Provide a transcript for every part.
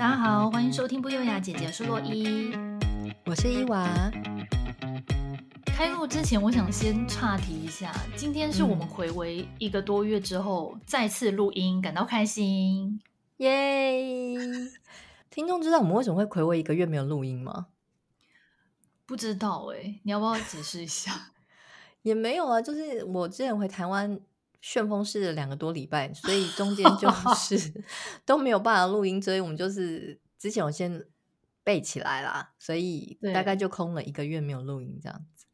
大家好，欢迎收听不优雅姐姐，我是洛伊，我是伊娃。开录之前，我想先岔题一下，今天是我们回违一个多月之后、嗯、再次录音，感到开心，耶！听众知道我们为什么会回违一个月没有录音吗？不知道哎、欸，你要不要解释一下？也没有啊，就是我之前回台湾旋风式的两个多礼拜，所以中间就 是都没有办法录音，所以我们就是之前我先背起来啦，所以大概就空了一个月没有录音这样子。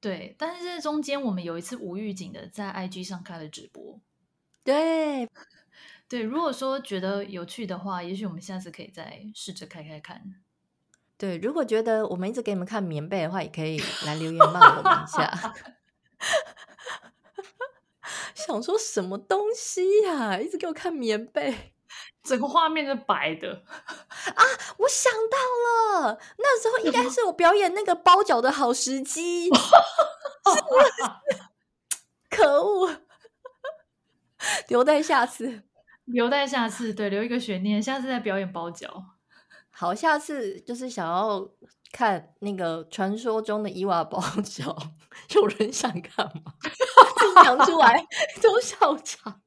对，但是这中间我们有一次无预警的在 IG 上开了直播。对，对，如果说觉得有趣的话，也许我们下次可以再试着开开看。对，如果觉得我们一直给你们看棉被的话，也可以来留言骂我们一下。想说什么东西呀、啊？一直给我看棉被，整个画面是白的啊！我想到了，那时候应该是我表演那个包脚的好时机。可恶！留待下次，留待下次，对，留一个悬念，下次再表演包脚。好，下次就是想要看那个传说中的伊娃包脚，有人想看吗？讲出来都笑场，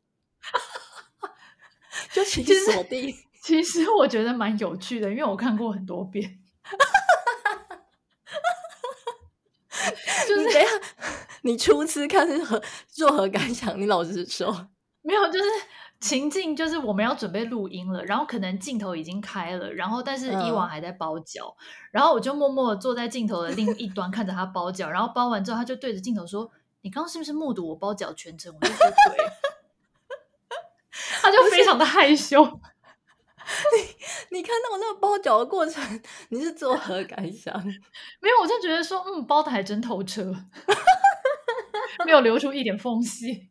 就请锁定。其实我觉得蛮有趣的，因为我看过很多遍。就是等下，你初次看是何作何感想？你老实说，没有，就是情境，就是我们要准备录音了，然后可能镜头已经开了，然后但是伊娃还在包脚，嗯，然后我就默默的坐在镜头的另一端看着他包脚，然后包完之后，他就对着镜头说。你刚刚是不是目睹我包脚全程？我就说对，他就非常的害羞。你你看到我那个包脚的过程，你是作何感想？没有，我就觉得说，嗯，包的还真透彻，没有留出一点缝隙，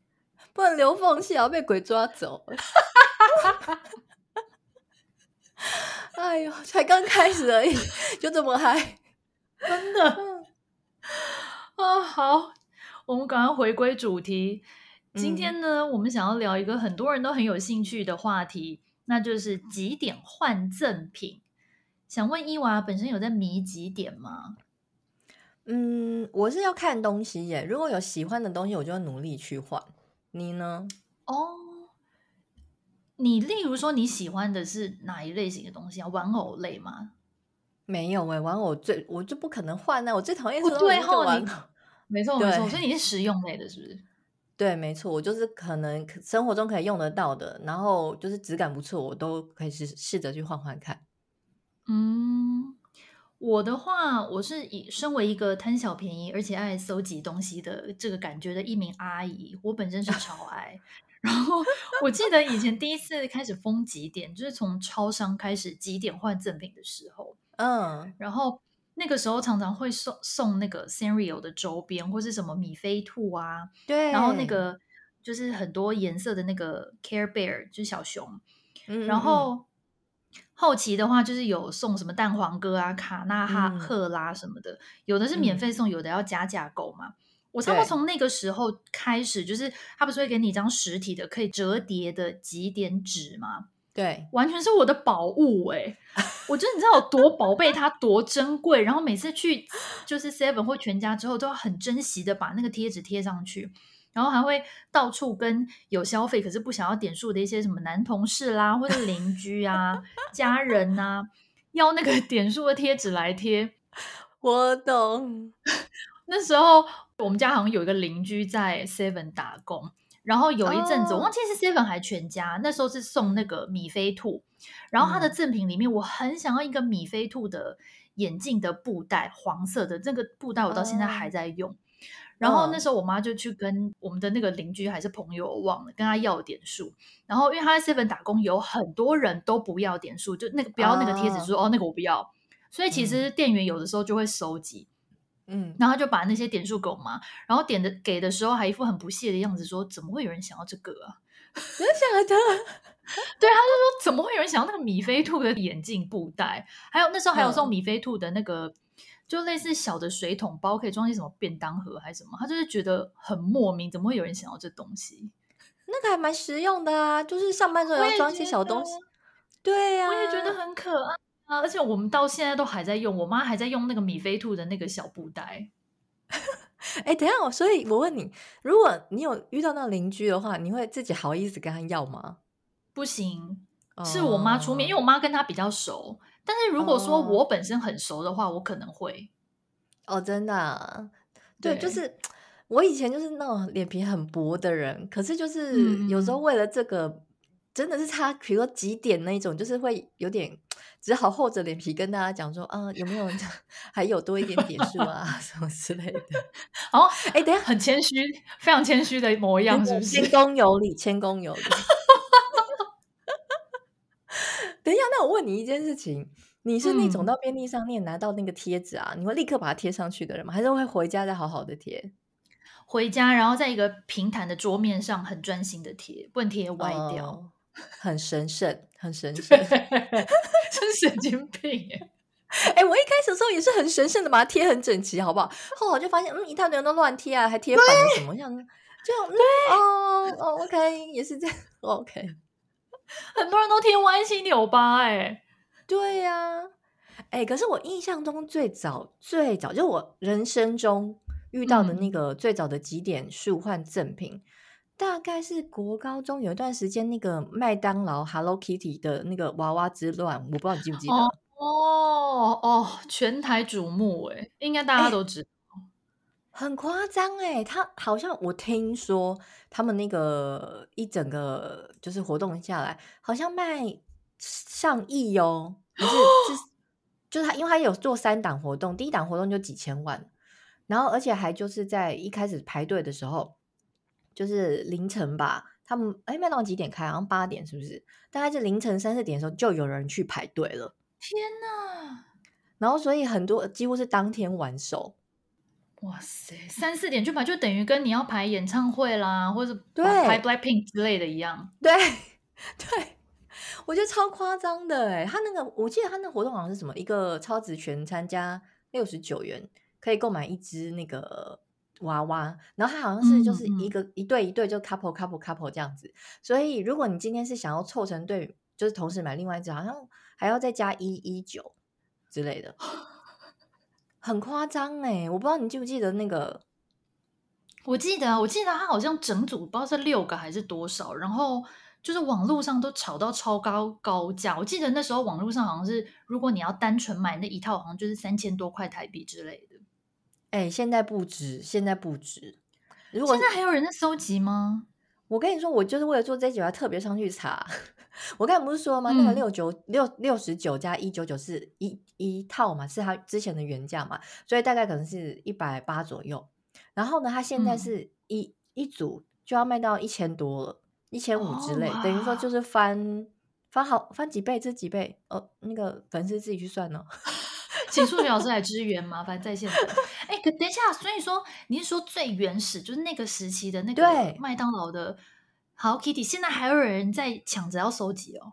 不能留缝隙，要被鬼抓走。哎呦，才刚开始而已，就这么嗨，真的啊，好。我们赶快回归主题。今天呢，嗯，我们想要聊一个很多人都很有兴趣的话题，那就是集点换赠品。想问伊娃，本身有在迷集点吗？嗯，我是要看东西耶。如果有喜欢的东西，我就要努力去换。你呢？哦，你例如说你喜欢的是哪一类型的东西啊？玩偶类吗？没有哎，玩偶最我就不可能换呢。我最讨厌是最后玩偶。没错没错，所以你是实用类的，是不是？对，没错，我就是可能生活中可以用得到的，然后就是质感不错，我都可以试试着去换换看。嗯，我的话，我是以身为一个贪小便宜而且爱搜集东西的这个感觉的一名阿姨，我本身是超 爱。然后我记得以前第一次开始封几点，就是从超商开始几点换赠品的时候，嗯，然后。那个时候常常会送送那个 Sanrio 的周边，或是什么米菲兔啊，对，然后那个就是很多颜色的那个 Care Bear 就是小熊，嗯嗯嗯，然后后期的话就是有送什么蛋黄哥啊、卡纳哈赫拉什么的，嗯，有的是免费送，有的要加价购嘛。我差不多从那个时候开始，就是他不是会给你一张实体的可以折叠的几点纸吗？对，完全是我的宝物哎、欸！我觉得你知道有多宝贝它，多珍贵。然后每次去就是 Seven 或全家之后，都要很珍惜的把那个贴纸贴上去，然后还会到处跟有消费可是不想要点数的一些什么男同事啦，或者邻居啊、家人啊，要那个 点数的贴纸来贴。我懂。那时候我们家好像有一个邻居在 Seven 打工。然后有一阵子，我忘记是 Seven 还全家，那时候是送那个米菲兔，然后它的赠品里面，我很想要一个米菲兔的眼镜的布袋，黄色的那个布袋，我到现在还在用。然后那时候我妈就去跟我们的那个邻居还是朋友，我忘了跟他要点数。然后因为他在 Seven 打工，有很多人都不要点数，就那个不要那个贴纸，说哦那个我不要。所以其实店员有的时候就会收集。嗯，然后他就把那些点数给我妈，然后点的给的时候还一副很不屑的样子，说：“怎么会有人想要这个啊？” 真的假的？对，他就说：“怎么会有人想要那个米菲兔的眼镜布袋？还有那时候还有送米菲兔的那个，嗯、就类似小的水桶包，可以装些什么便当盒还是什么？他就是觉得很莫名，怎么会有人想要这东西？那个还蛮实用的啊，就是上班时候要装一些小东西。对呀、啊，我也觉得很可爱啊！而且我们到现在都还在用，我妈还在用那个米菲兔的那个小布袋。哎，等一下，所以我问你，如果你有遇到那个邻居的话，你会自己好意思跟他要吗？不行，是我妈出面，哦、因为我妈跟他比较熟。但是如果说我本身很熟的话，哦、我可能会。哦，真的、啊，对，对就是我以前就是那种脸皮很薄的人，可是就是有时候为了这个，嗯、真的是差，比如说几点那一种，就是会有点只好厚着脸皮跟大家讲说，啊，有没有还有多一点点数啊，什么之类的。哦，哎，等下，很谦虚，非常谦虚的模样，是不是？谦恭有礼，谦恭有礼。等一下，那我问你一件事情。你是那种到便利商店拿到那个贴纸啊，嗯、你会立刻把它贴上去的人吗？还是会回家再好好的贴？回家，然后在一个平坦的桌面上很专心的贴，不能贴歪掉，哦、很神圣，很神圣，真神经病哎！哎，我一开始的时候也是很神圣的把它贴很整齐，好不好？后来我就发现，嗯，一大堆人都乱贴啊，还贴反了什么样子？就嗯、对哦哦，OK，也是这样，OK，很多人都贴歪七扭八，哎。对呀、啊，哎，可是我印象中最早最早，就我人生中遇到的那个最早的几点数换赠品，嗯、大概是国高中有一段时间，那个麦当劳 Hello Kitty 的那个娃娃之乱，我不知道你记不记得？哦哦，哦，全台瞩目哎，应该大家都知道，很夸张哎，他好像我听说他们那个一整个就是活动下来，好像卖。上亿哦，不是是就是他，因为他有做三档活动，第一档活动就几千万，然后而且还就是在一开始排队的时候，就是凌晨吧，他们哎麦当劳几点开？好像八点是不是？大概是凌晨三四点的时候就有人去排队了。天哪！然后所以很多几乎是当天完售。哇塞，三四点去排就等于跟你要排演唱会啦，或者排 Blackpink 之类的一样。对 对。我觉得超夸张的哎，他那个我记得他那个活动好像是什么一个超值全餐加六十九元可以购买一支那个娃娃，然后他好像是就是一个、嗯嗯、一对一对就 couple couple couple 这样子，所以如果你今天是想要凑成对，就是同时买另外一只，好像还要再加一一九之类的，很夸张哎！我不知道你记不记得那个，我记得我记得他好像整组不知道是六个还是多少，然后。就是网络上都炒到超高高价，我记得那时候网络上好像是，如果你要单纯买那一套，好像就是三千多块台币之类的。哎、欸，现在不止，现在不止。如果现在还有人在收集吗？我跟你说，我就是为了做这集，我还特别上去查。我刚才不是说吗？那个六九六六十九加一九九是一一套嘛，是它之前的原价嘛，所以大概可能是一百八左右。然后呢，它现在是一、嗯、一组就要卖到一千多了。一千五之类，oh, 等于说就是翻翻好翻几倍，这几倍哦。那个粉丝自己去算哦。请数学老师来支援，麻烦在线。哎，可等一下，所以说你是说最原始，就是那个时期的那个麦当劳的 Hello Kitty，现在还有人在抢着要收集哦。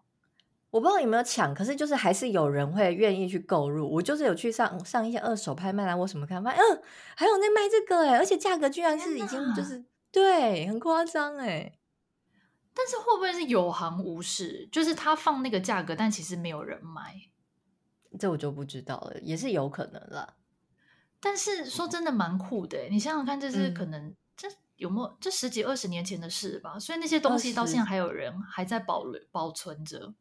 我不知道有没有抢，可是就是还是有人会愿意去购入。我就是有去上上一些二手拍卖啦，我什么看，发现嗯，还有在卖这个哎，而且价格居然是已经就是对，很夸张哎。但是会不会是有行无市？就是他放那个价格，但其实没有人买，这我就不知道了，也是有可能啦。但是说真的，蛮酷的。你想想看，这是可能、嗯、这有没有这十几二十年前的事吧？所以那些东西到现在还有人还在保留保存着。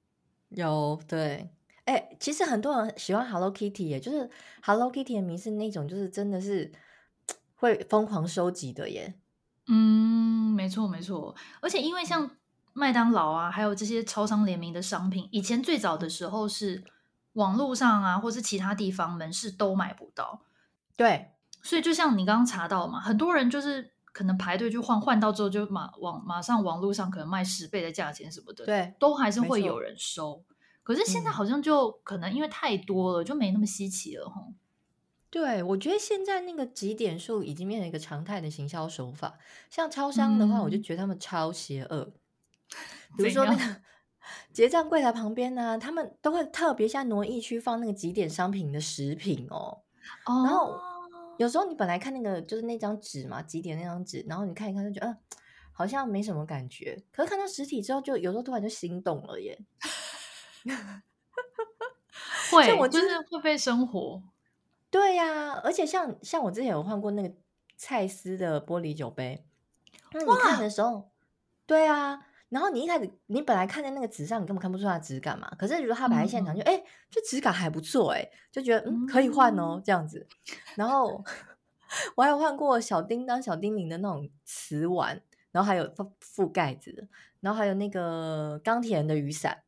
有对，哎、欸，其实很多人喜欢 Hello Kitty，耶，就是 Hello Kitty 的迷是那种，就是真的是会疯狂收集的耶。嗯，没错没错，而且因为像。麦当劳啊，还有这些超商联名的商品，以前最早的时候是网络上啊，或是其他地方门市都买不到。对，所以就像你刚刚查到嘛，很多人就是可能排队去换，换到之后就马网马上网络上可能卖十倍的价钱什么的，对，都还是会有人收。可是现在好像就可能因为太多了，嗯、就没那么稀奇了哈。对，我觉得现在那个集点数已经变成一个常态的行销手法。像超商的话，我就觉得他们超邪恶。比如说那个结账柜台旁边呢、啊，他们都会特别像挪一区放那个几点商品的食品哦。Oh. 然后有时候你本来看那个就是那张纸嘛，几点那张纸，然后你看一看就觉得，嗯，好像没什么感觉。可是看到实体之后，就有时候突然就心动了耶。会，我就是会被生活。对呀、啊，而且像像我之前有换过那个蔡司的玻璃酒杯，那你看的时候，对啊。然后你一开始，你本来看在那个纸上，你根本看不出它的质感嘛。可是如果他摆在现场就，就、嗯、哎，这质感还不错哎，就觉得嗯可以换哦这样子。然后 我还有换过小叮当、小叮铃的那种瓷碗，然后还有覆覆盖子，然后还有那个钢铁人的雨伞，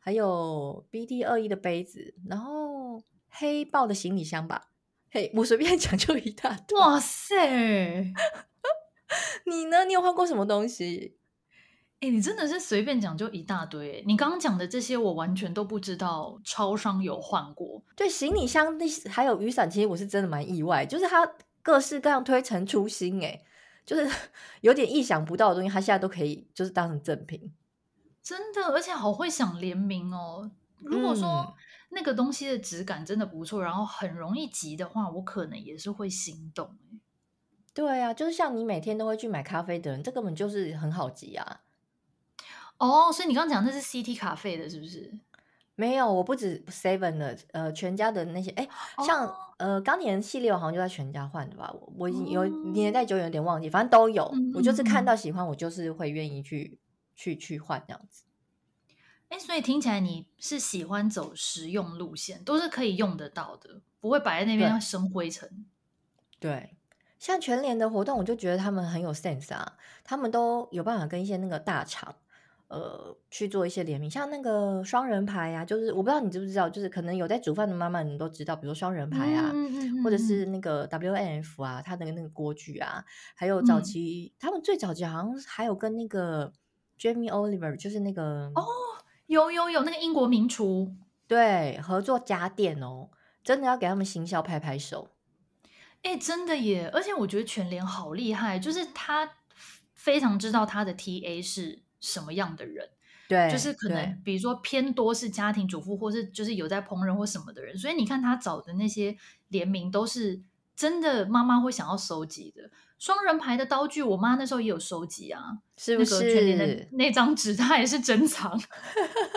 还有 BD 二一的杯子，然后黑豹的行李箱吧。嘿，我随便 讲就一大堆。哇塞，你呢？你有换过什么东西？哎、欸，你真的是随便讲就一大堆。你刚刚讲的这些，我完全都不知道。超商有换过，对，行李箱那还有雨伞，其实我是真的蛮意外，就是它各式各样推陈出新，哎，就是 有点意想不到的东西，它现在都可以就是当成赠品。真的，而且好会想联名哦。如果说那个东西的质感真的不错，然后很容易集的话，我可能也是会心动。对啊，就是像你每天都会去买咖啡的人，这根本就是很好集啊。哦，oh, 所以你刚刚讲那是 CT 卡费的，是不是？没有，我不止 Seven 的，呃，全家的那些，哎，像、oh. 呃钢铁人系列，我好像就在全家换的吧？我我有年代久远，有点忘记，反正都有。嗯、我就是看到喜欢，我就是会愿意去去去换这样子。哎，所以听起来你是喜欢走实用路线，都是可以用得到的，不会摆在那边要生灰尘。对，像全联的活动，我就觉得他们很有 sense 啊，他们都有办法跟一些那个大厂。呃，去做一些联名，像那个双人牌啊，就是我不知道你知不知道，就是可能有在煮饭的妈妈你都知道，比如说双人牌啊，嗯嗯嗯、或者是那个 WNF 啊，它的那个锅具啊，还有早期、嗯、他们最早期好像还有跟那个 Jamie Oliver，就是那个哦，有有有那个英国名厨，对，合作家电哦，真的要给他们行销拍拍手，哎、欸，真的耶，而且我觉得全联好厉害，就是他非常知道他的 TA 是。什么样的人？对，就是可能，比如说偏多是家庭主妇，或是就是有在烹饪或什么的人。所以你看他找的那些联名，都是真的妈妈会想要收集的。双人牌的刀具，我妈那时候也有收集啊，是不是？那个全联的那张纸，她也是珍藏。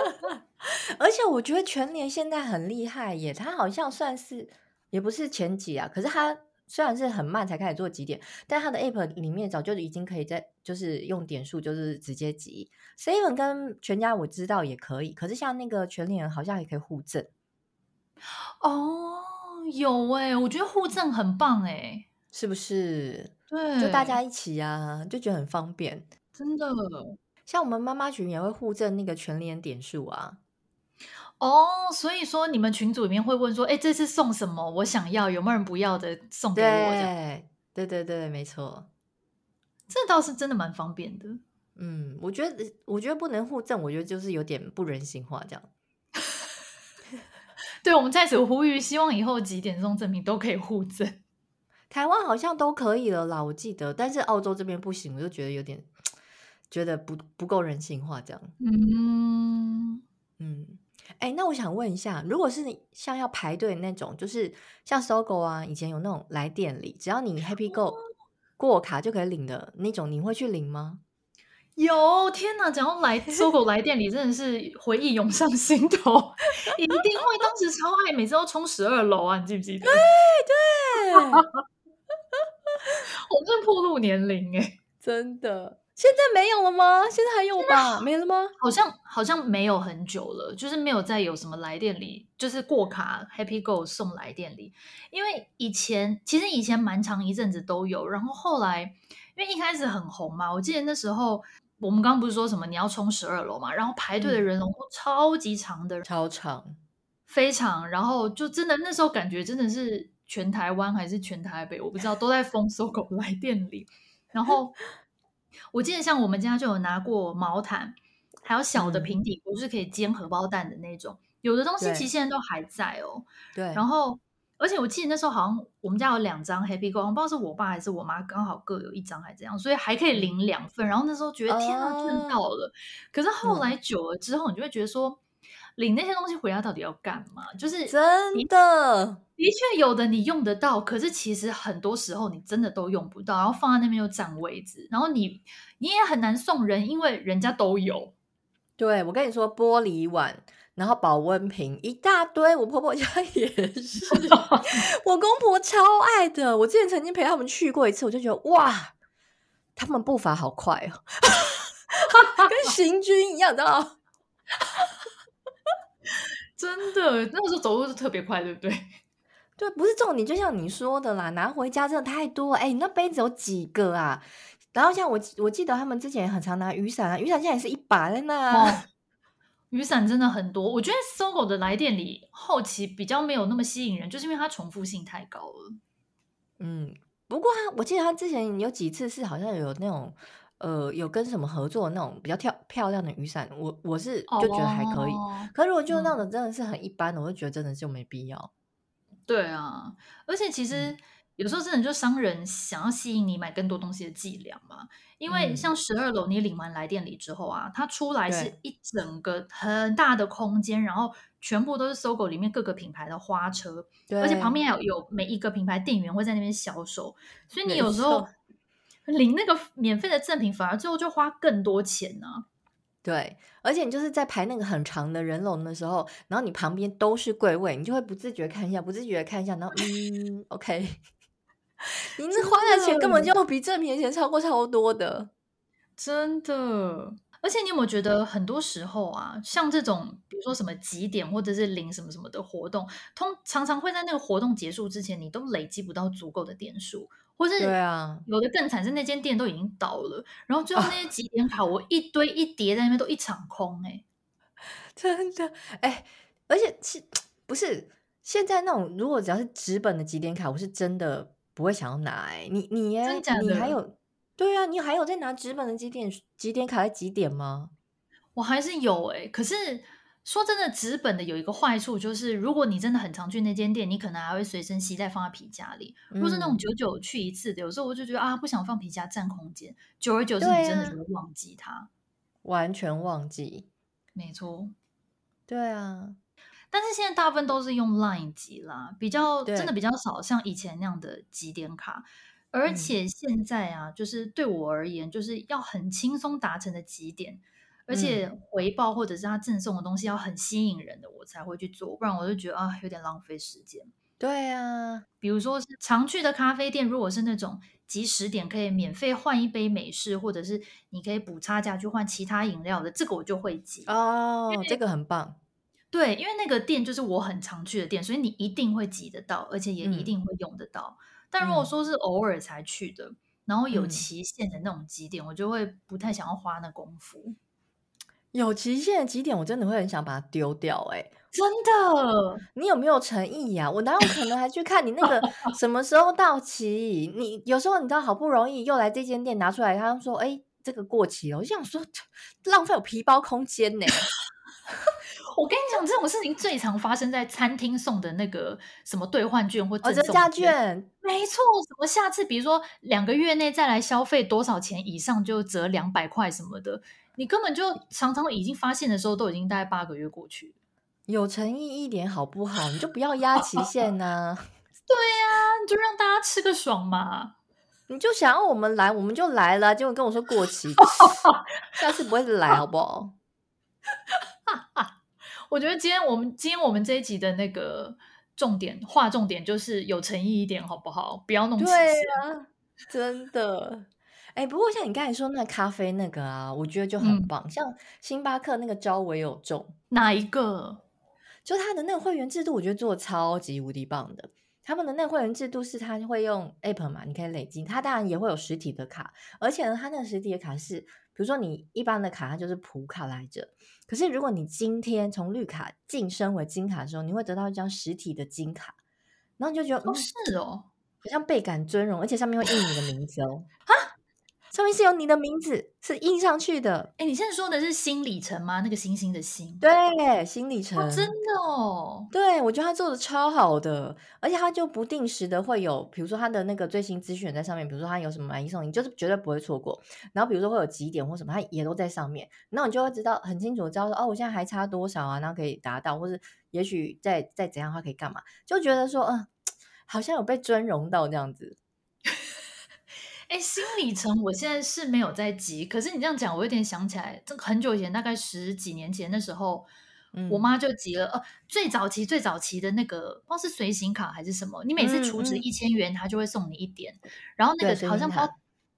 而且我觉得全年现在很厉害耶，他好像算是也不是前几啊，可是他。虽然是很慢才开始做集点，但它的 app 里面早就已经可以在，就是用点数，就是直接集。Seven 跟全家我知道也可以，可是像那个全联好像也可以互赠。哦，有哎、欸，我觉得互赠很棒哎、欸，是不是？对，就大家一起啊，就觉得很方便。真的，像我们妈妈群也会互赠那个全联点数啊。哦，oh, 所以说你们群组里面会问说，哎，这次送什么？我想要，有没有人不要的送给我？对，对对对，没错，这倒是真的蛮方便的。嗯，我觉得，我觉得不能互赠，我觉得就是有点不人性化这样。对，我们在此呼吁，希望以后几点送赠品都可以互赠。台湾好像都可以了啦，我记得，但是澳洲这边不行，我就觉得有点 觉得不不够人性化这样。嗯嗯。哎，那我想问一下，如果是你像要排队那种，就是像 SOGO 啊，以前有那种来店里，只要你 Happy Go 过卡就可以领的那种，你会去领吗？有，天哪！讲到来 SOGO 来店里，真的是回忆涌上心头，一定会。当时超爱，每次都冲十二楼啊，你记不记得？对 对，对 我真暴露年龄哎，真的。现在没有了吗？现在还有吧？没了吗？好像好像没有很久了，就是没有再有什么来店礼，就是过卡 Happy Go 送来店礼。因为以前其实以前蛮长一阵子都有，然后后来因为一开始很红嘛，我记得那时候我们刚刚不是说什么你要冲十二楼嘛，然后排队的人龙都超级长的，超长，非常，然后就真的那时候感觉真的是全台湾还是全台北，我不知道都在封搜狗来店礼，然后。我记得像我们家就有拿过毛毯，还有小的平底锅，是可以煎荷包蛋的那种。有的东西其实现在都还在哦。对。然后，而且我记得那时候好像我们家有两张 Happy Go，不知道是我爸还是我妈刚好各有一张，还这样，所以还可以领两份。然后那时候觉得天啊，赚到了。可是后来久了之后，你就会觉得说。领那些东西回家到底要干嘛？就是真的，的确有的你用得到，可是其实很多时候你真的都用不到，然后放在那边又占位置，然后你你也很难送人，因为人家都有。对，我跟你说，玻璃碗然后保温瓶一大堆，我婆婆家 也是，我公婆超爱的。我之前曾经陪他们去过一次，我就觉得哇，他们步伐好快哦，跟行军一样，知道吗？真的，那个时候走路是特别快，对不对？对，不是重点，就像你说的啦，拿回家真的太多。哎，你那杯子有几个啊？然后像我，我记得他们之前也很常拿雨伞啊，雨伞现在也是一把在那。哦雨伞真的很多，我觉得 SOGO 的来店里后期比较没有那么吸引人，就是因为它重复性太高了。嗯，不过他我记得他之前有几次是好像有那种呃有跟什么合作的那种比较漂漂亮的雨伞，我我是就觉得还可以。哦、可是如果就那种真的是很一般的，嗯、我就觉得真的就没必要。对啊，而且其实。嗯有时候真的就商人想要吸引你买更多东西的伎俩嘛，因为像十二楼你领完来店里之后啊，它出来是一整个很大的空间，然后全部都是 SOGO 里面各个品牌的花车，而且旁边还有有每一个品牌店员会在那边销售，所以你有时候领那个免费的赠品，反而最后就花更多钱呢、啊。对，而且你就是在排那个很长的人龙的时候，然后你旁边都是柜位，你就会不自觉看一下，不自觉看一下，然后嗯，OK。你那花的钱根本就比赠品的钱超过超多的，真的。而且你有没有觉得，很多时候啊，像这种比如说什么几点或者是领什么什么的活动，通常常会在那个活动结束之前，你都累积不到足够的点数，或是对啊，有的更惨是那间店都已经倒了，然后最后那些集点卡，我一堆一叠在那边都一场空哎、欸，真的哎，而且是不是现在那种如果只要是纸本的集点卡，我是真的。不会想要拿哎、欸，你你耶，你还有对啊，你还有在拿纸本的几点几点卡在几点吗？我还是有哎、欸，可是说真的，纸本的有一个坏处，就是如果你真的很常去那间店，你可能还会随身携带放在皮夹里。嗯、如果是那种久久去一次的，有时候我就觉得啊，不想放皮夹占空间，久而久之，你真的就会忘记它、啊，完全忘记。没错，对啊。但是现在大部分都是用 Line 集啦，比较真的比较少像以前那样的集点卡，而且现在啊，就是对我而言，就是要很轻松达成的集点，而且回报或者是他赠送的东西要很吸引人的，我才会去做，不然我就觉得啊，有点浪费时间。对啊，比如说是常去的咖啡店，如果是那种即时点可以免费换一杯美式，或者是你可以补差价去换其他饮料的，这个我就会集哦，这个很棒。对，因为那个店就是我很常去的店，所以你一定会挤得到，而且也一定会用得到。嗯、但如果说是偶尔才去的，嗯、然后有期限的那种集点，嗯、我就会不太想要花那功夫。有期限的几点，我真的会很想把它丢掉、欸。哎，真的，你有没有诚意呀、啊？我哪有可能还去看你那个 什么时候到期？你有时候你知道，好不容易又来这间店拿出来，他说：“哎，这个过期了。”我就想说，浪费我皮包空间呢、欸。我跟你讲，这种事情最常发生在餐厅送的那个什么兑换券或者折价券。没错，什么下次比如说两个月内再来消费多少钱以上就折两百块什么的，你根本就常常已经发现的时候都已经大概八个月过去。有诚意一点好不好？你就不要压期限呐、啊。对呀、啊，你就让大家吃个爽嘛。你就想要我们来，我们就来了，结果跟我说过期，下次不会来好不好？我觉得今天我们今天我们这一集的那个重点划重点就是有诚意一点，好不好？不要弄。对啊，真的。哎、欸，不过像你刚才说那咖啡那个啊，我觉得就很棒。嗯、像星巴克那个招也有中，哪一个？就他的那个会员制度，我觉得做的超级无敌棒的。他们的那个会员制度是，他会用 App 嘛，你可以累积。他当然也会有实体的卡，而且呢，他那个实体的卡是，比如说你一般的卡，它就是普卡来着。可是，如果你今天从绿卡晋升为金卡的时候，你会得到一张实体的金卡，然后你就觉得，哦，是哦，好像倍感尊荣，而且上面会印你的名字哦。啊？上面是有你的名字，是印上去的。哎，你现在说的是新里程吗？那个星星的星，对，新里程，哦，真的哦。对，我觉得他做的超好的，而且他就不定时的会有，比如说他的那个最新资讯在上面，比如说他有什么买一送一，就是绝对不会错过。然后比如说会有几点或什么，他也都在上面，那你就会知道很清楚知道说，哦，我现在还差多少啊，然后可以达到，或是也许再再怎样的话可以干嘛，就觉得说，嗯，好像有被尊荣到这样子。哎，新里程我现在是没有在急，可是你这样讲，我有点想起来，这很久以前，大概十几年前的时候，嗯、我妈就急了呃最早期最早期的那个，不知道是随行卡还是什么，你每次储值一千元，他就会送你一点，嗯、然后那个好像不知道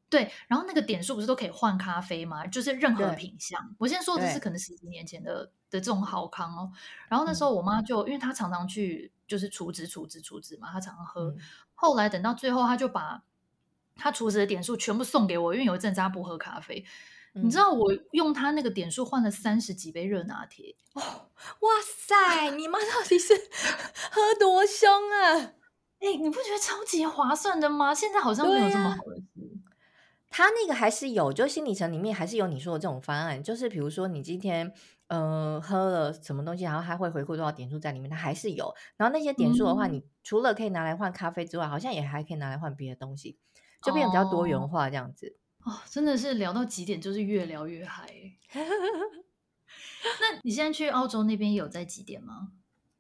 对，然后那个点数不是都可以换咖啡吗？就是任何品相。我现在说的是可能十几年前的的这种好康哦。然后那时候我妈就因为她常常去就是储值储值储值嘛，她常常喝。嗯、后来等到最后，她就把她储值的点数全部送给我，因为有一阵子她不喝咖啡。嗯、你知道我用他那个点数换了三十几杯热拿铁。哦，哇塞！你妈到底是喝多凶啊？哎、欸，你不觉得超级划算的吗？现在好像没有这么好的事。他那个还是有，就心理层里面还是有你说的这种方案，就是比如说你今天呃喝了什么东西，然后他会回馈多少点数在里面，他还是有。然后那些点数的话，嗯、你除了可以拿来换咖啡之外，好像也还可以拿来换别的东西，就变得比较多元化这样子。哦，真的是聊到极点就是越聊越嗨。那你现在去澳洲那边有在极点吗？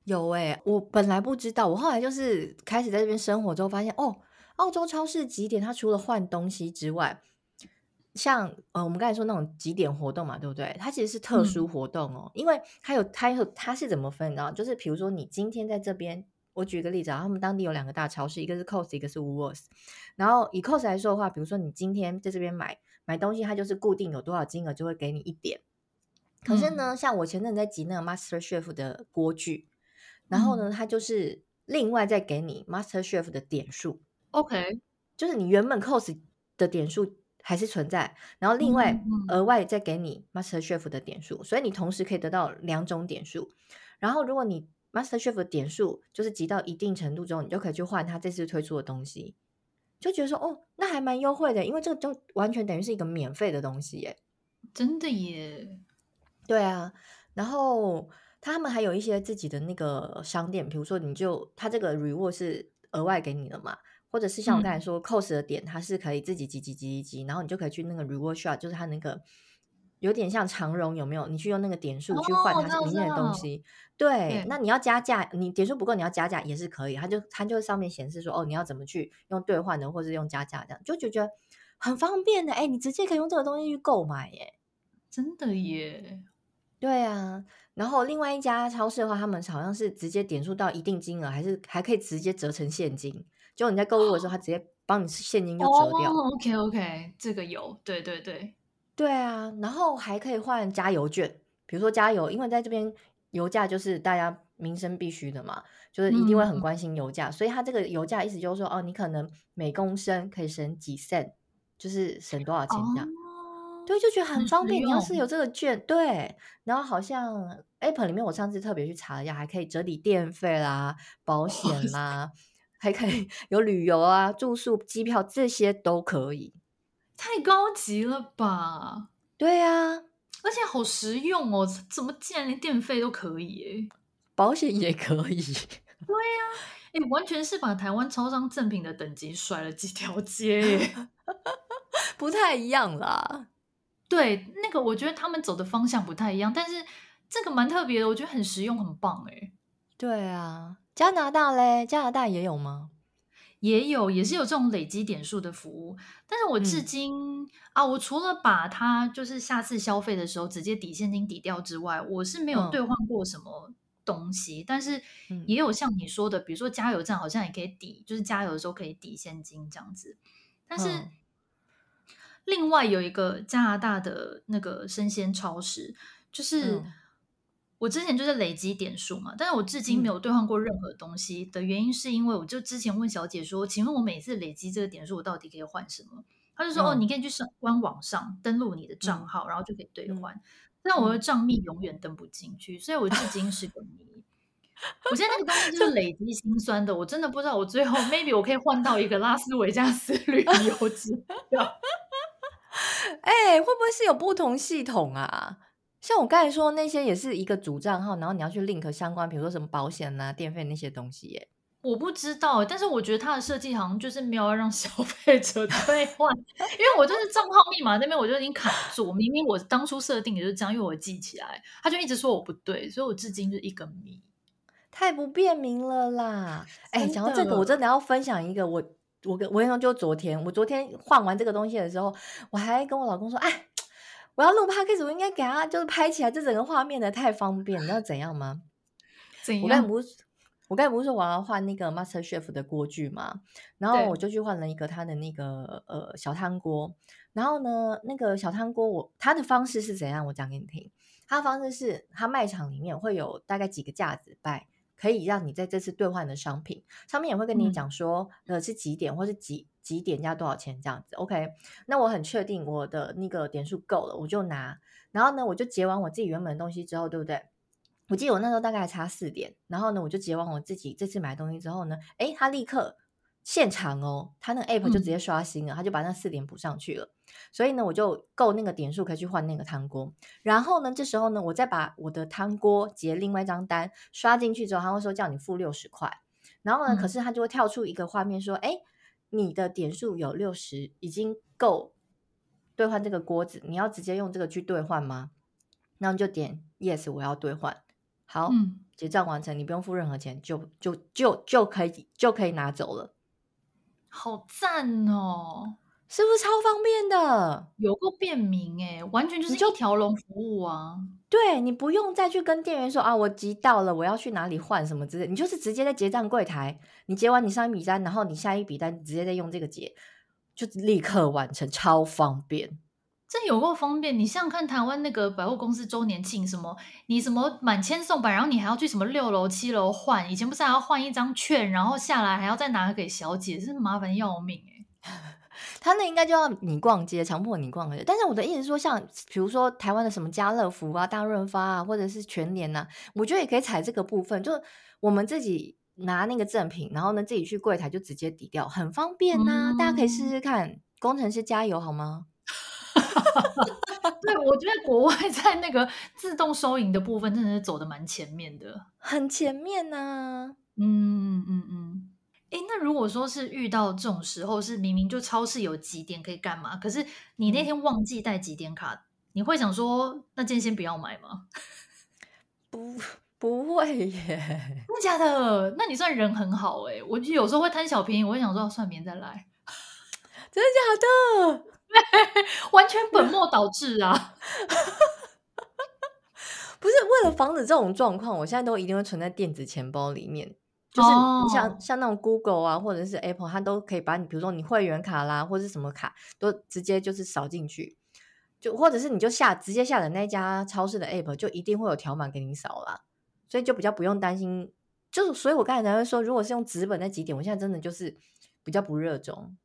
有哎、欸，我本来不知道，我后来就是开始在这边生活之后发现哦。澳洲超市几点，它除了换东西之外，像呃，我们刚才说那种几点活动嘛，对不对？它其实是特殊活动哦，嗯、因为它有它有它是怎么分的？就是比如说你今天在这边，我举个例子啊，他们当地有两个大超市，一个是 Cost，一个是 Woolworths。然后以 Cost 来说的话，比如说你今天在这边买买东西，它就是固定有多少金额就会给你一点。可是呢，嗯、像我前阵在集那个 Master Chef 的锅具，然后呢，它就是另外再给你 Master Chef 的点数。OK，就是你原本 Cost 的点数还是存在，然后另外额外再给你 Master Chef 的点数，所以你同时可以得到两种点数。然后如果你 Master Chef 的点数就是集到一定程度之后，你就可以去换他这次推出的东西，就觉得说哦，那还蛮优惠的，因为这个就完全等于是一个免费的东西耶，真的耶。对啊，然后他们还有一些自己的那个商店，比如说你就他这个 Reward 是额外给你的嘛。或者是像我刚才说，Cost 的点它是可以自己集集集集集，然后你就可以去那个 Reward Shop，就是他那个有点像长荣有没有？你去用那个点数去换它里面的东西。对，那你要加价，你点数不够，你要加价也是可以。它就它就上面显示说，哦，你要怎么去用兑换的，或者用加价这样，就觉得很方便的。哎，你直接可以用这个东西去购买耶，真的耶。对啊，然后另外一家超市的话，他们好像是直接点数到一定金额，还是还可以直接折成现金。就你在购物的时候，他直接帮你现金就折掉。Oh, OK OK，这个有，对对对，对啊。然后还可以换加油券，比如说加油，因为在这边油价就是大家民生必须的嘛，就是一定会很关心油价，嗯、所以它这个油价意思就是说，哦，你可能每公升可以省几 cent，就是省多少钱这样。Oh, 对，就觉得很方便。你要是有这个券，对，然后好像 App 里面我上次特别去查了一下，还可以折抵电费啦、保险啦。Oh, 还可以 有旅游啊、住宿、机票这些都可以，太高级了吧？对啊，而且好实用哦！怎么竟然连电费都可以？诶保险也可以。对呀、啊，诶完全是把台湾超商赠品的等级甩了几条街，不太一样啦。对，那个我觉得他们走的方向不太一样，但是这个蛮特别的，我觉得很实用，很棒诶。对啊。加拿大嘞，加拿大也有吗？也有，也是有这种累积点数的服务。但是我至今、嗯、啊，我除了把它就是下次消费的时候直接抵现金抵掉之外，我是没有兑换过什么东西。嗯、但是也有像你说的，比如说加油站好像也可以抵，就是加油的时候可以抵现金这样子。但是、嗯、另外有一个加拿大的那个生鲜超市，就是。嗯我之前就是累积点数嘛，但是我至今没有兑换过任何东西的原因，是因为我就之前问小姐说，请问我每次累积这个点数，我到底可以换什么？她就说，嗯、哦，你可以去上官网上登录你的账号，嗯、然后就可以兑换。嗯、但我的账密永远登不进去，所以我至今是个谜。我现在那个东西就是累积心酸的，我真的不知道我最后 maybe 我可以换到一个拉斯维加斯旅游机票。哎，会不会是有不同系统啊？像我刚才说那些也是一个主账号，然后你要去 link 相关，比如说什么保险啊、电费那些东西耶。我不知道，但是我觉得它的设计好像就是没有要让消费者兑换，因为我就是账号密码那边我就已经卡住，明明我当初设定也就是这样，因为我记起来，他就一直说我不对，所以我至今就一个谜，太不便民了啦。哎，讲到这个，我真的要分享一个，我我跟我跟你说，就昨天我昨天换完这个东西的时候，我还跟我老公说，哎。我要录 podcast，我应该给他就是拍起来，这整个画面的太方便，你知道怎样吗？怎样？我刚才不是，我刚才不是说我要换那个 Master Chef 的锅具嘛，然后我就去换了一个他的那个呃小汤锅，然后呢，那个小汤锅我他的方式是怎样？我讲给你听，他的方式是他卖场里面会有大概几个架子摆。可以让你在这次兑换的商品上面也会跟你讲说，呃，是几点或是几几点加多少钱这样子。OK，那我很确定我的那个点数够了，我就拿。然后呢，我就结完我自己原本的东西之后，对不对？我记得我那时候大概差四点。然后呢，我就结完我自己这次买东西之后呢，诶，他立刻。现场哦，他那个 app 就直接刷新了，嗯、他就把那四点补上去了。所以呢，我就够那个点数可以去换那个汤锅。然后呢，这时候呢，我再把我的汤锅结另外一张单刷进去之后，他会说叫你付六十块。然后呢，嗯、可是他就会跳出一个画面说：“哎，你的点数有六十，已经够兑换这个锅子，你要直接用这个去兑换吗？”那你就点 yes，我要兑换。好，嗯、结账完成，你不用付任何钱，就就就就可以就可以拿走了。好赞哦！是不是超方便的？有够便民诶，完全就是一条龙服务啊！你对，你不用再去跟店员说啊，我急到了，我要去哪里换什么之类，你就是直接在结账柜台，你结完你上一笔单，然后你下一笔单直接再用这个结，就立刻完成，超方便。这有够方便！你像看台湾那个百货公司周年庆什么，你什么满千送百，然后你还要去什么六楼七楼换，以前不是还要换一张券，然后下来还要再拿给小姐，真是麻烦要命哎！他那应该就要你逛街，强迫你逛街。但是我的意思是说，像比如说台湾的什么家乐福啊、大润发啊，或者是全联呐，我觉得也可以踩这个部分，就我们自己拿那个赠品，然后呢自己去柜台就直接抵掉，很方便呐、啊。嗯、大家可以试试看，工程师加油好吗？对，我觉得国外在那个自动收银的部分，真的是走的蛮前面的，很前面呢、啊。嗯嗯嗯。哎、嗯，那如果说是遇到这种时候，是明明就超市有几点可以干嘛，可是你那天忘记带几点卡，你会想说那今天先不要买吗？不，不会耶。真的假的？那你算人很好哎。我就有时候会贪小便宜，我会想说算明天再来。真的假的？完全本末倒置啊！不是为了防止这种状况，我现在都一定会存在电子钱包里面。就是你像、oh. 像那种 Google 啊，或者是 Apple，它都可以把你，比如说你会员卡啦，或者是什么卡，都直接就是扫进去。就或者是你就下直接下载那家超市的 App，就一定会有条码给你扫啦。所以就比较不用担心。就是所以我刚才才会说，如果是用纸本那几点，我现在真的就是比较不热衷。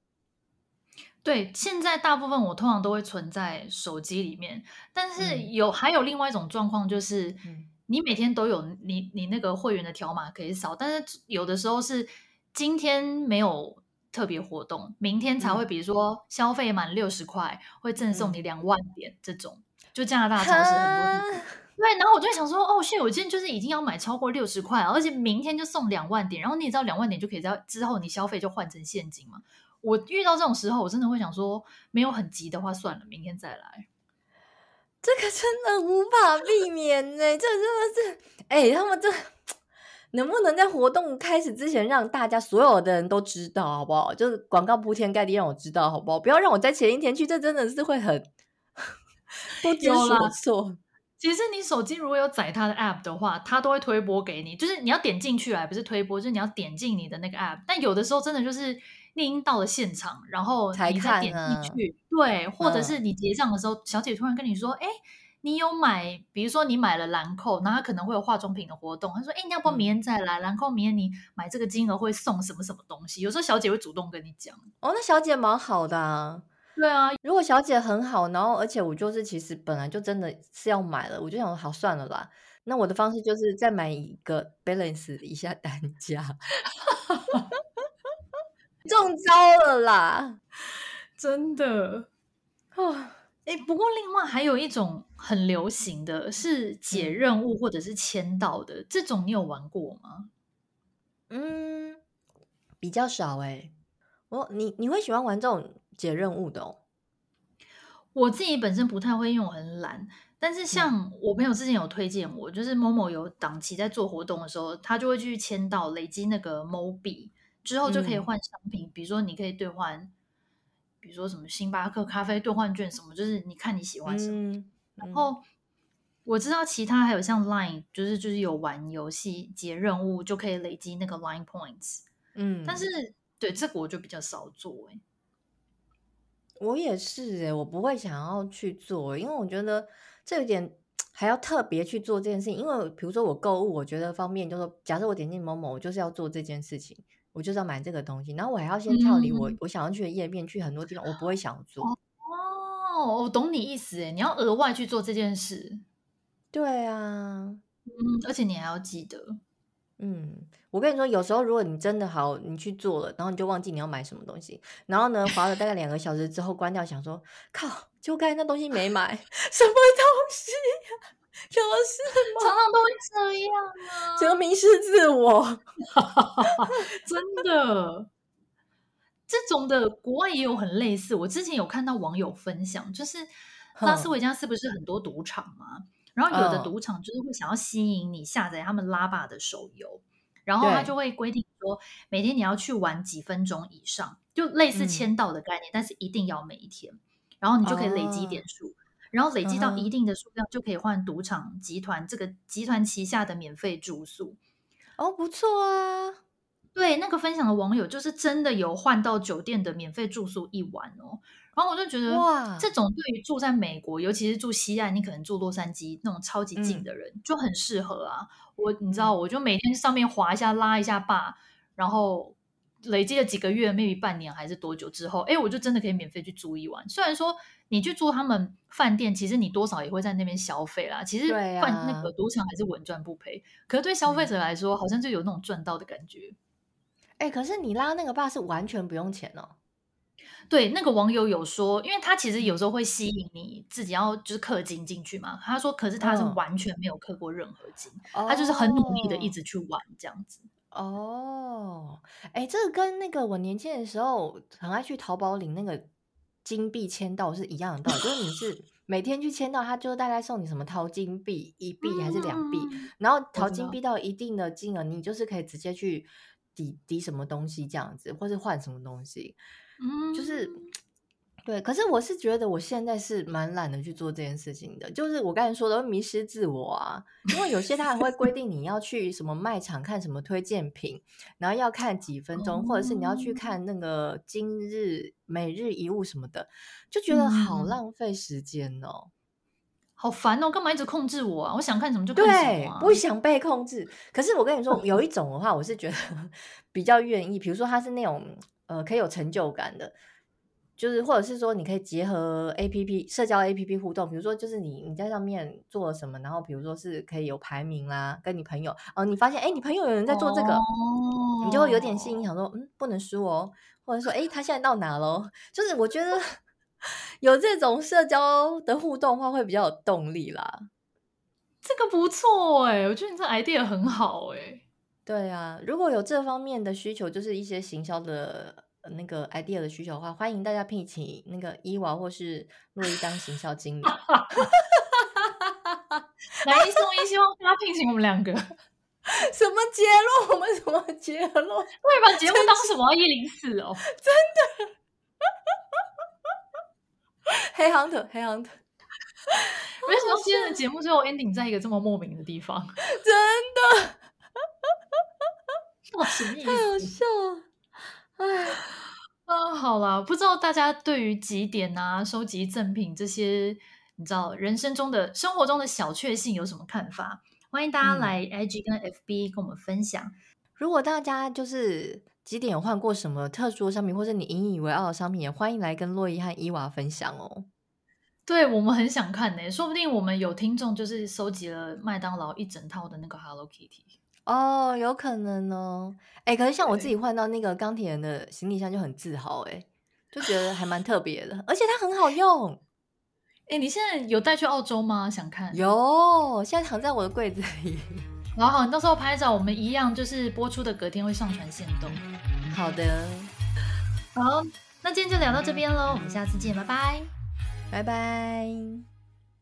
对，现在大部分我通常都会存在手机里面，但是有、嗯、还有另外一种状况，就是你每天都有你你那个会员的条码可以扫，但是有的时候是今天没有特别活动，明天才会，比如说消费满六十块会赠送你两万点、嗯、这种，就加拿大超市很多。对，然后我就想说，哦，现在我今天就是已经要买超过六十块，而且明天就送两万点，然后你也知道两万点就可以在之后你消费就换成现金嘛。我遇到这种时候，我真的会想说，没有很急的话，算了，明天再来。这个真的无法避免呢，这真的是，哎、欸，他们这能不能在活动开始之前让大家所有的人都知道，好不好？就是广告铺天盖地让我知道，好不好？不要让我在前一天去，这真的是会很不知所措。其实你手机如果有载它的 app 的话，它都会推播给你，就是你要点进去啊，不是推播，就是你要点进你的那个 app。但有的时候真的就是。你已经到了现场，然后你再点进去，对，或者是你结账的时候，嗯、小姐突然跟你说：“哎，你有买，比如说你买了兰蔻，然后可能会有化妆品的活动。”他说：“哎，你要不要明天再来？兰蔻、嗯、明天你买这个金额会送什么什么东西？”有时候小姐会主动跟你讲。哦，那小姐蛮好的啊。对啊，如果小姐很好，然后而且我就是其实本来就真的是要买了，我就想说好算了啦。那我的方式就是再买一个 balance 一下单价。中招了啦！真的哦，哎，不过另外还有一种很流行的是解任务或者是签到的，嗯、这种你有玩过吗？嗯，比较少哎。我你你会喜欢玩这种解任务的哦？我自己本身不太会，因为我很懒。但是像我朋友之前有推荐我，嗯、就是 Momo 有档期在做活动的时候，他就会去签到累积那个 Mo 币。之后就可以换商品，嗯、比如说你可以兑换比如说什么星巴克咖啡兑换券什么，就是你看你喜欢什么。然后我知道其他还有像 Line，就是就是有玩游戏接任务就可以累积那个 Line Points。嗯，但是对这个我就比较少做哎。我也是哎，我不会想要去做，因为我觉得这有点还要特别去做这件事情。因为比如说我购物，我觉得方便，就是说假设我点进某某，我就是要做这件事情，我就是要买这个东西，然后我还要先跳离我、嗯、我想要去的页面，去很多地方，我不会想做。哦，我懂你意思哎，你要额外去做这件事。对啊，嗯，而且你还要记得。嗯，我跟你说，有时候如果你真的好，你去做了，然后你就忘记你要买什么东西，然后呢，划了大概两个小时之后关掉，想说靠，就该那东西没买，什么东西呀？有事吗？常常都会这样啊，这个迷失自我，真的，这种的国外也有很类似。我之前有看到网友分享，就是拉斯维加斯不是很多赌场吗？然后有的赌场就是会想要吸引你下载他们拉霸的手游，然后他就会规定说，每天你要去玩几分钟以上，就类似签到的概念，嗯、但是一定要每一天，然后你就可以累积点数，哦、然后累积到一定的数量就可以换赌场集团这个集团旗下的免费住宿。哦，不错啊。对，那个分享的网友就是真的有换到酒店的免费住宿一晚哦，然后我就觉得哇，这种对于住在美国，尤其是住西岸，你可能住洛杉矶那种超级近的人，嗯、就很适合啊。我你知道，我就每天上面滑一下，拉一下霸，然后累积了几个月，maybe 半年还是多久之后，哎，我就真的可以免费去住一晚。虽然说你去住他们饭店，其实你多少也会在那边消费啦。其实换、啊、那个赌场还是稳赚不赔，可是对消费者来说，嗯、好像就有那种赚到的感觉。哎、欸，可是你拉那个爸是完全不用钱哦。对，那个网友有说，因为他其实有时候会吸引你自己要就是氪金进去嘛。他说，可是他是完全没有氪过任何金，哦、他就是很努力的一直去玩这样子。哦，哎、欸，这个跟那个我年轻的时候很爱去淘宝领那个金币签到是一样的道理，就是你 是每天去签到，他就大概送你什么淘金币一币还是两币，嗯、然后淘金币到一定的金额，你就是可以直接去。抵抵什么东西这样子，或是换什么东西，嗯，就是对。可是我是觉得我现在是蛮懒得去做这件事情的，就是我刚才说的会迷失自我啊。因为有些他还会规定你要去什么卖场看什么推荐品，然后要看几分钟，或者是你要去看那个今日每日一物什么的，就觉得好浪费时间哦。好烦哦！干嘛一直控制我啊？我想看什么就看什么不想被控制。可是我跟你说，有一种的话，我是觉得 比较愿意。比如说，他是那种呃，可以有成就感的，就是或者是说，你可以结合 APP 社交 APP 互动。比如说，就是你你在上面做了什么，然后比如说是可以有排名啦，跟你朋友哦，你发现哎，你朋友有人在做这个，哦、你就会有点心想说，嗯，不能输哦。或者说，哎，他现在到哪喽？就是我觉得。有这种社交的互动的话，会比较有动力啦。这个不错哎，我觉得你这 idea 很好哎。对啊，如果有这方面的需求，就是一些行销的那个 idea 的需求的话，欢迎大家聘请那个伊娃或是洛伊当行销经理。来一送一，希望大家聘请我们两个。什么结论？我们什么结论？会把节目当什么一零四哦？真的。黑 hunter，黑 hunter，为什么今天的节目最后 ending 在一个这么莫名的地方？真的，哇，什么意思？太好笑了！哎，啊，好啦，不知道大家对于集点啊、收集赠品这些，你知道人生中的生活中的小确幸有什么看法？欢迎大家来 IG 跟 FB 跟我们分享。嗯、如果大家就是。集点有换过什么特殊的商品，或者你引以为傲的商品，也欢迎来跟洛伊和伊娃分享哦。对，我们很想看呢，说不定我们有听众就是收集了麦当劳一整套的那个 Hello Kitty 哦，有可能哦。哎，可是像我自己换到那个钢铁人的行李箱就很自豪哎，就觉得还蛮特别的，而且它很好用。哎，你现在有带去澳洲吗？想看？有，现在藏在我的柜子里。好好，你到时候拍照，我们一样就是播出的隔天会上传限动。好的，好，那今天就聊到这边喽，我们下次见，拜拜，拜拜。